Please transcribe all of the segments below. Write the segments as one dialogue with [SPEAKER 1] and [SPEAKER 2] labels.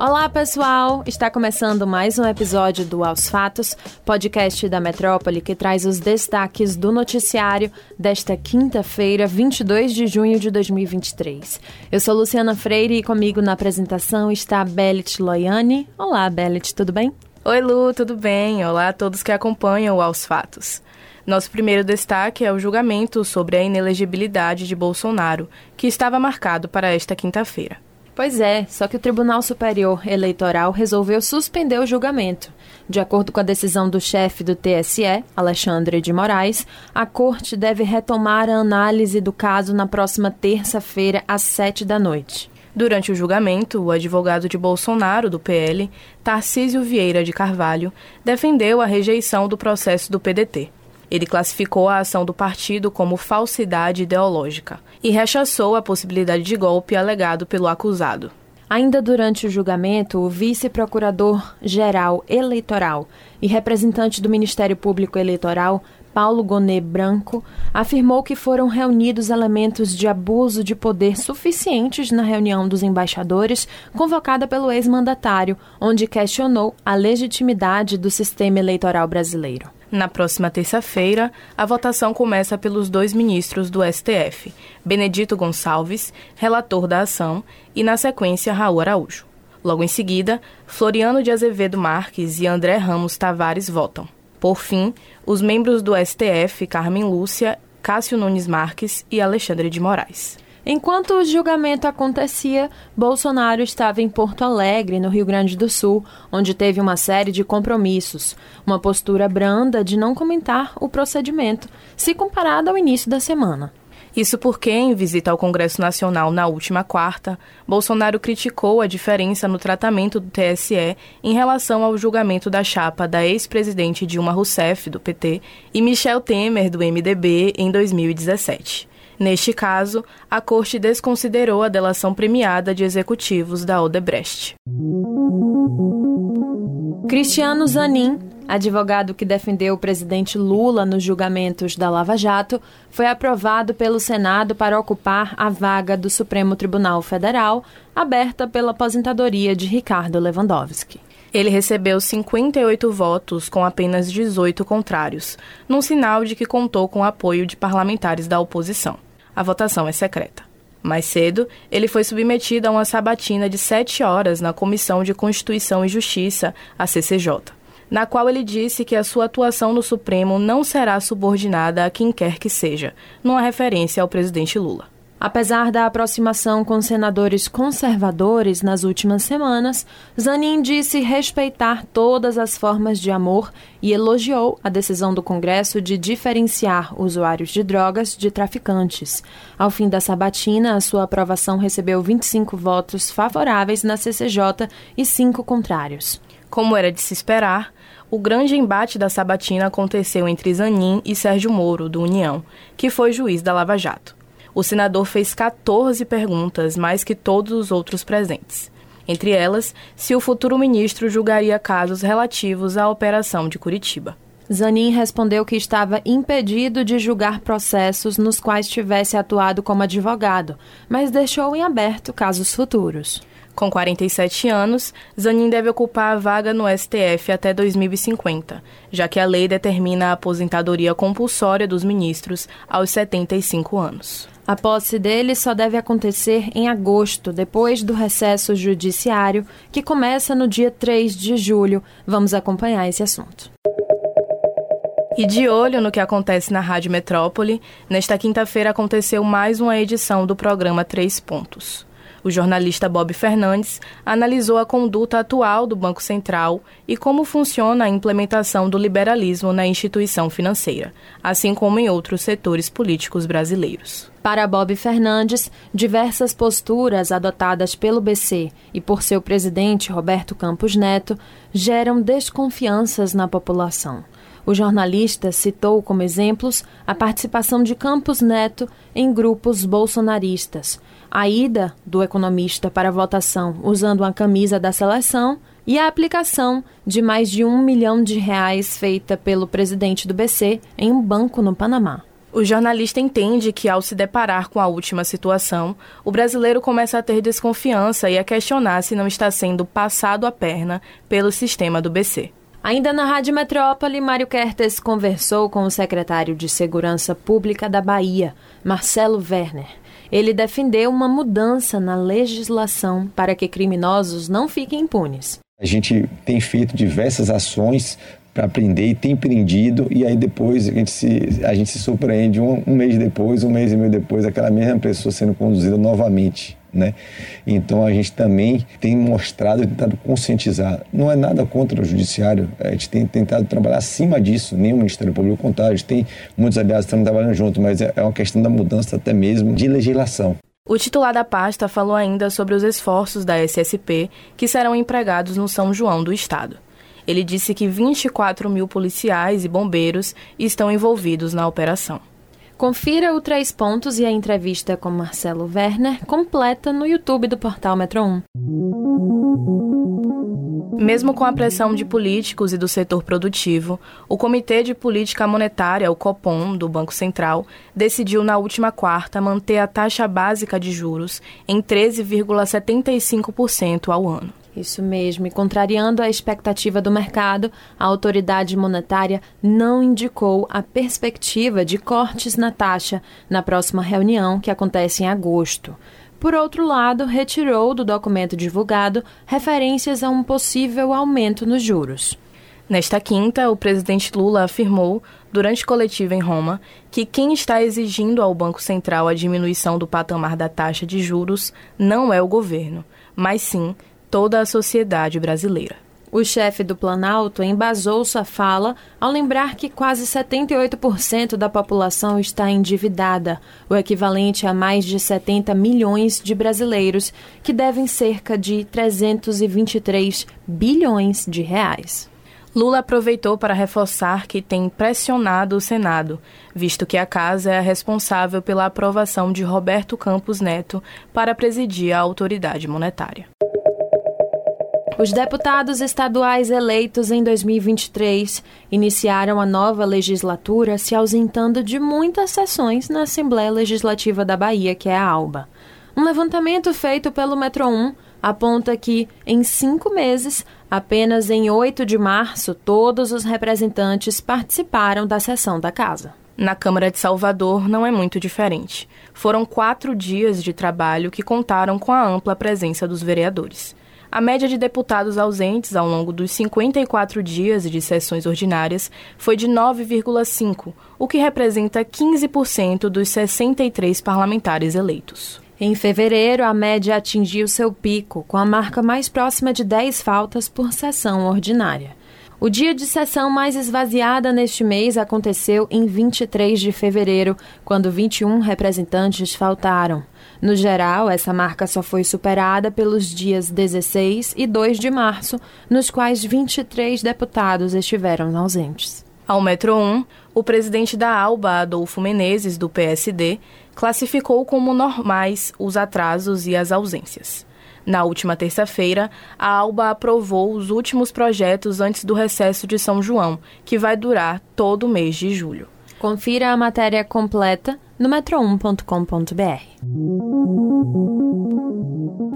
[SPEAKER 1] Olá, pessoal! Está começando mais um episódio do Aos Fatos, podcast da Metrópole que traz os destaques do noticiário desta quinta-feira, 22 de junho de 2023. Eu sou Luciana Freire e comigo na apresentação está Belit Loiane. Olá, Belit, tudo bem?
[SPEAKER 2] Oi, Lu, tudo bem? Olá a todos que acompanham o Aos Fatos. Nosso primeiro destaque é o julgamento sobre a inelegibilidade de Bolsonaro, que estava marcado para esta quinta-feira.
[SPEAKER 1] Pois é, só que o Tribunal Superior Eleitoral resolveu suspender o julgamento. De acordo com a decisão do chefe do TSE, Alexandre de Moraes, a corte deve retomar a análise do caso na próxima terça-feira, às sete da noite.
[SPEAKER 2] Durante o julgamento, o advogado de Bolsonaro, do PL, Tarcísio Vieira de Carvalho, defendeu a rejeição do processo do PDT. Ele classificou a ação do partido como falsidade ideológica e rechaçou a possibilidade de golpe alegado pelo acusado.
[SPEAKER 1] Ainda durante o julgamento, o vice-procurador-geral eleitoral e representante do Ministério Público Eleitoral, Paulo Gonet Branco, afirmou que foram reunidos elementos de abuso de poder suficientes na reunião dos embaixadores convocada pelo ex-mandatário, onde questionou a legitimidade do sistema eleitoral brasileiro.
[SPEAKER 2] Na próxima terça-feira, a votação começa pelos dois ministros do STF, Benedito Gonçalves, relator da ação, e, na sequência, Raul Araújo. Logo em seguida, Floriano de Azevedo Marques e André Ramos Tavares votam. Por fim, os membros do STF, Carmen Lúcia, Cássio Nunes Marques e Alexandre de Moraes.
[SPEAKER 1] Enquanto o julgamento acontecia, Bolsonaro estava em Porto Alegre, no Rio Grande do Sul, onde teve uma série de compromissos, uma postura branda de não comentar o procedimento, se comparado ao início da semana.
[SPEAKER 2] Isso porque, em visita ao Congresso Nacional na última quarta, Bolsonaro criticou a diferença no tratamento do TSE em relação ao julgamento da chapa da ex-presidente Dilma Rousseff, do PT, e Michel Temer, do MDB, em 2017. Neste caso, a corte desconsiderou a delação premiada de executivos da Odebrecht.
[SPEAKER 1] Cristiano Zanin, advogado que defendeu o presidente Lula nos julgamentos da Lava Jato, foi aprovado pelo Senado para ocupar a vaga do Supremo Tribunal Federal, aberta pela aposentadoria de Ricardo Lewandowski.
[SPEAKER 2] Ele recebeu 58 votos com apenas 18 contrários, num sinal de que contou com o apoio de parlamentares da oposição a votação é secreta. Mais cedo, ele foi submetido a uma sabatina de sete horas na Comissão de Constituição e Justiça, a CCJ, na qual ele disse que a sua atuação no Supremo não será subordinada a quem quer que seja, numa referência ao presidente Lula.
[SPEAKER 1] Apesar da aproximação com senadores conservadores nas últimas semanas, Zanin disse respeitar todas as formas de amor e elogiou a decisão do Congresso de diferenciar usuários de drogas de traficantes. Ao fim da sabatina, a sua aprovação recebeu 25 votos favoráveis na CCJ e 5 contrários.
[SPEAKER 2] Como era de se esperar, o grande embate da sabatina aconteceu entre Zanin e Sérgio Moro, do União, que foi juiz da Lava Jato o senador fez 14 perguntas, mais que todos os outros presentes. Entre elas, se o futuro ministro julgaria casos relativos à operação de Curitiba.
[SPEAKER 1] Zanin respondeu que estava impedido de julgar processos nos quais tivesse atuado como advogado, mas deixou em aberto casos futuros.
[SPEAKER 2] Com 47 anos, Zanin deve ocupar a vaga no STF até 2050, já que a lei determina a aposentadoria compulsória dos ministros aos 75 anos.
[SPEAKER 1] A posse dele só deve acontecer em agosto, depois do recesso judiciário, que começa no dia 3 de julho. Vamos acompanhar esse assunto.
[SPEAKER 2] E de olho no que acontece na Rádio Metrópole, nesta quinta-feira aconteceu mais uma edição do programa Três Pontos. O jornalista Bob Fernandes analisou a conduta atual do Banco Central e como funciona a implementação do liberalismo na instituição financeira, assim como em outros setores políticos brasileiros.
[SPEAKER 1] Para Bob Fernandes, diversas posturas adotadas pelo BC e por seu presidente Roberto Campos Neto geram desconfianças na população. O jornalista citou como exemplos a participação de Campos Neto em grupos bolsonaristas, a ida do economista para votação usando uma camisa da seleção e a aplicação de mais de um milhão de reais feita pelo presidente do BC em um banco no Panamá.
[SPEAKER 2] O jornalista entende que, ao se deparar com a última situação, o brasileiro começa a ter desconfiança e a questionar se não está sendo passado a perna pelo sistema do BC.
[SPEAKER 1] Ainda na Rádio Metrópole, Mário Kertes conversou com o secretário de Segurança Pública da Bahia, Marcelo Werner. Ele defendeu uma mudança na legislação para que criminosos não fiquem impunes.
[SPEAKER 3] A gente tem feito diversas ações para aprender e tem prendido e aí depois a gente se, a gente se surpreende um, um, mês depois, um mês e meio depois, aquela mesma pessoa sendo conduzida novamente. Né? Então a gente também tem mostrado, tentado conscientizar. Não é nada contra o judiciário, a gente tem tentado trabalhar acima disso, nem o Ministério Público contrário, a gente tem muitos aliados que estão trabalhando junto, mas é, é uma questão da mudança até mesmo de legislação.
[SPEAKER 2] O titular da pasta falou ainda sobre os esforços da SSP que serão empregados no São João do Estado. Ele disse que 24 mil policiais e bombeiros estão envolvidos na operação.
[SPEAKER 1] Confira o Três Pontos e a entrevista com Marcelo Werner completa no YouTube do portal Metro 1.
[SPEAKER 2] Mesmo com a pressão de políticos e do setor produtivo, o Comitê de Política Monetária, o COPOM, do Banco Central, decidiu na última quarta manter a taxa básica de juros em 13,75% ao ano.
[SPEAKER 1] Isso mesmo, e contrariando a expectativa do mercado, a autoridade monetária não indicou a perspectiva de cortes na taxa na próxima reunião, que acontece em agosto. Por outro lado, retirou do documento divulgado referências a um possível aumento nos juros.
[SPEAKER 2] Nesta quinta, o presidente Lula afirmou, durante coletiva em Roma, que quem está exigindo ao Banco Central a diminuição do patamar da taxa de juros não é o governo, mas sim toda a sociedade brasileira.
[SPEAKER 1] O chefe do Planalto embasou sua fala ao lembrar que quase 78% da população está endividada, o equivalente a mais de 70 milhões de brasileiros, que devem cerca de 323 bilhões de reais.
[SPEAKER 2] Lula aproveitou para reforçar que tem pressionado o Senado, visto que a casa é a responsável pela aprovação de Roberto Campos Neto para presidir a autoridade monetária.
[SPEAKER 1] Os deputados estaduais eleitos em 2023 iniciaram a nova legislatura se ausentando de muitas sessões na Assembleia Legislativa da Bahia, que é a ALBA. Um levantamento feito pelo Metro 1 aponta que, em cinco meses, apenas em 8 de março, todos os representantes participaram da sessão da casa.
[SPEAKER 2] Na Câmara de Salvador não é muito diferente. Foram quatro dias de trabalho que contaram com a ampla presença dos vereadores. A média de deputados ausentes ao longo dos 54 dias de sessões ordinárias foi de 9,5, o que representa 15% dos 63 parlamentares eleitos.
[SPEAKER 1] Em fevereiro, a média atingiu seu pico, com a marca mais próxima de 10 faltas por sessão ordinária. O dia de sessão mais esvaziada neste mês aconteceu em 23 de fevereiro, quando 21 representantes faltaram. No geral, essa marca só foi superada pelos dias 16 e 2 de março, nos quais 23 deputados estiveram ausentes.
[SPEAKER 2] Ao Metro 1, o presidente da ALBA, Adolfo Menezes, do PSD, classificou como normais os atrasos e as ausências. Na última terça-feira, a ALBA aprovou os últimos projetos antes do recesso de São João, que vai durar todo o mês de julho.
[SPEAKER 1] Confira a matéria completa no metro1.com.br.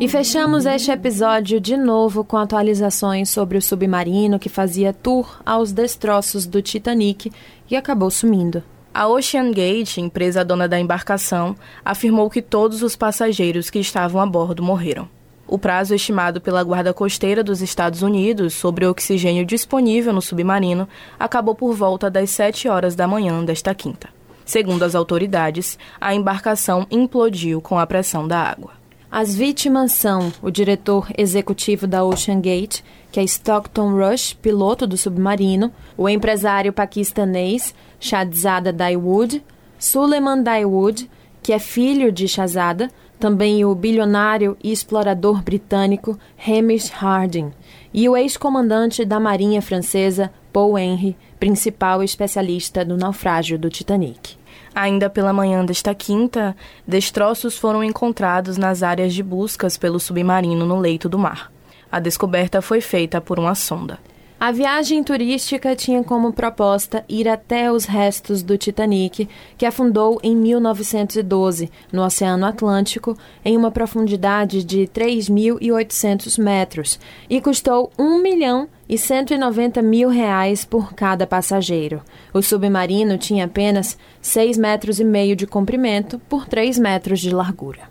[SPEAKER 1] E fechamos este episódio de novo com atualizações sobre o submarino que fazia tour aos destroços do Titanic e acabou sumindo.
[SPEAKER 2] A Ocean Gate, empresa dona da embarcação, afirmou que todos os passageiros que estavam a bordo morreram. O prazo estimado pela Guarda Costeira dos Estados Unidos sobre o oxigênio disponível no submarino acabou por volta das 7 horas da manhã desta quinta. Segundo as autoridades, a embarcação implodiu com a pressão da água.
[SPEAKER 1] As vítimas são o diretor executivo da Ocean Gate, que é Stockton Rush, piloto do submarino, o empresário paquistanês Shahzada Daewoo, Suleiman Daewoo, que é filho de Shahzada, também o bilionário e explorador britânico Hamish Harding e o ex-comandante da Marinha Francesa Paul Henry, principal especialista do naufrágio do Titanic.
[SPEAKER 2] Ainda pela manhã desta quinta, destroços foram encontrados nas áreas de buscas pelo submarino no leito do mar. A descoberta foi feita por uma sonda.
[SPEAKER 1] A viagem turística tinha como proposta ir até os restos do Titanic, que afundou em 1912 no Oceano Atlântico, em uma profundidade de 3.800 metros, e custou 1 milhão e 190 mil reais por cada passageiro. O submarino tinha apenas 6 metros e meio de comprimento por 3 metros de largura.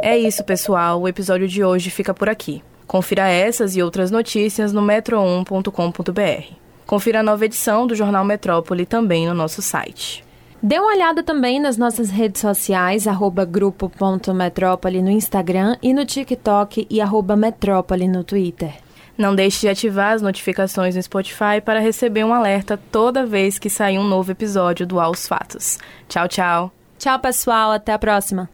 [SPEAKER 2] É isso, pessoal. O episódio de hoje fica por aqui. Confira essas e outras notícias no metro1.com.br. Confira a nova edição do Jornal Metrópole também no nosso site.
[SPEAKER 1] Dê uma olhada também nas nossas redes sociais, arroba grupo.metrópole no Instagram e no TikTok e arroba metrópole no Twitter.
[SPEAKER 2] Não deixe de ativar as notificações no Spotify para receber um alerta toda vez que sair um novo episódio do Aos Fatos. Tchau, tchau.
[SPEAKER 1] Tchau, pessoal. Até a próxima.